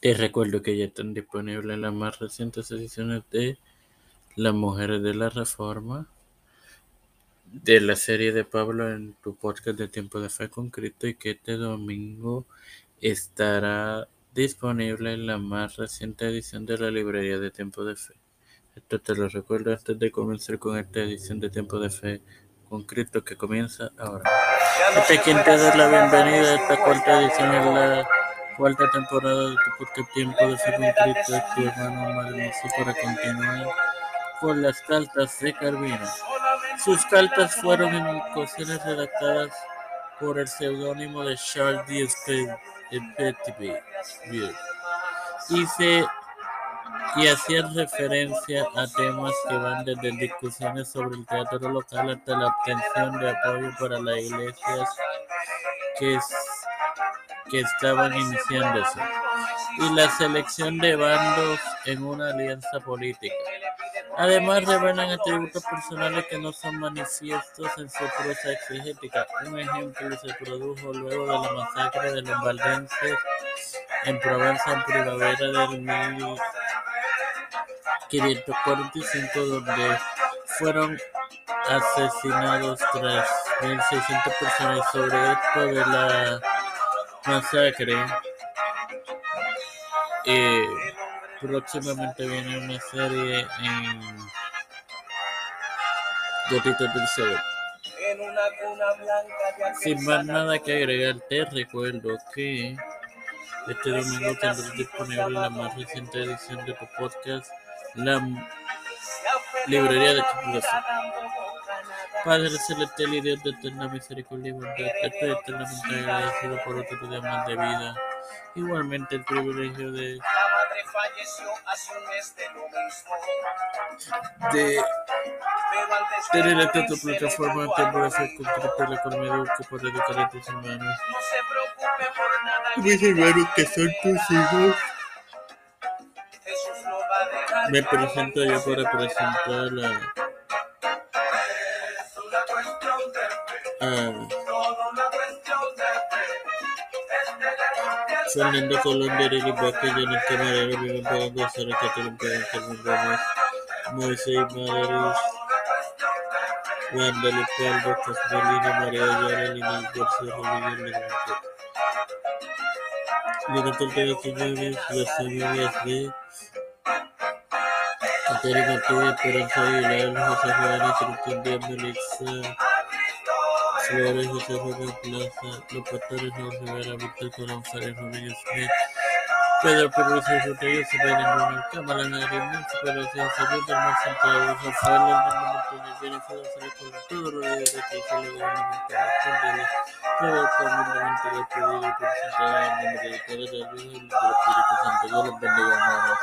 Te recuerdo que ya están disponibles las más recientes ediciones de Las Mujeres de la Reforma, de la serie de Pablo en tu podcast de Tiempo de Fe con Cristo y que este domingo estará disponible la más reciente edición de la librería de Tiempo de Fe. Esto te lo recuerdo antes de comenzar con esta edición de Tiempo de Fe con Cristo que comienza ahora. Este quien te da la bienvenida a esta cuarta edición en la cuarta temporada de tu podcast Tiempo de Fe con Cristo tu hermano Hermoso para continuar con las cartas de Carvino. Sus cartas fueron en ocasiones redactadas por el seudónimo de Charles D. Petitbé y se y hacían referencia a temas que van desde discusiones sobre el teatro local hasta la obtención de apoyo para las iglesias que, que estaban iniciándose y la selección de bandos en una alianza política. Además, revelan atributos personales que no son manifiestos en su prosa exegética. Un ejemplo se produjo luego de la masacre de los valdenses en Provenza en primavera del 1545, donde fueron asesinados 3.600 personas. Sobre esto de la masacre, eh, próximamente viene una serie en Gotitas del Cero. Sin más nada que agregar, te recuerdo que este domingo tendrás disponible la más reciente edición de tu podcast, la librería de Chipulación. Padre celestial y Dios de eterna misericordia y bondad, estoy eternamente agradecido por otro día más de vida. Igualmente el privilegio de de tener esta tu plataforma de tiempo de hacer con la economía que por educar a tus hermanos. Mis hermanos que son tus hijos. Me presento yo para presentar a, a Fernando Colón, Derek Vázquez, Janet Camarero, Miguel Pagando, Sara Catalán, Carmen Gómez, Moisés Madrid, Wanda María Lina Ortega Quiñones, Antonio Martínez, Esperanza Aguilar, José Cristian Melissa, Flores, José Rubén Plaza, Pastores, Jorge Rivera, Víctor Colón, Fárez Rodríguez Smith, Pedro Pérez Rodríguez, Sebeden Ronald, Cámara Nari, Nancy Pelosi, Salud gobernamental, respondele, todo pedido y presentado en nombre Hijo y del Espíritu Santo. Dios los bendiga.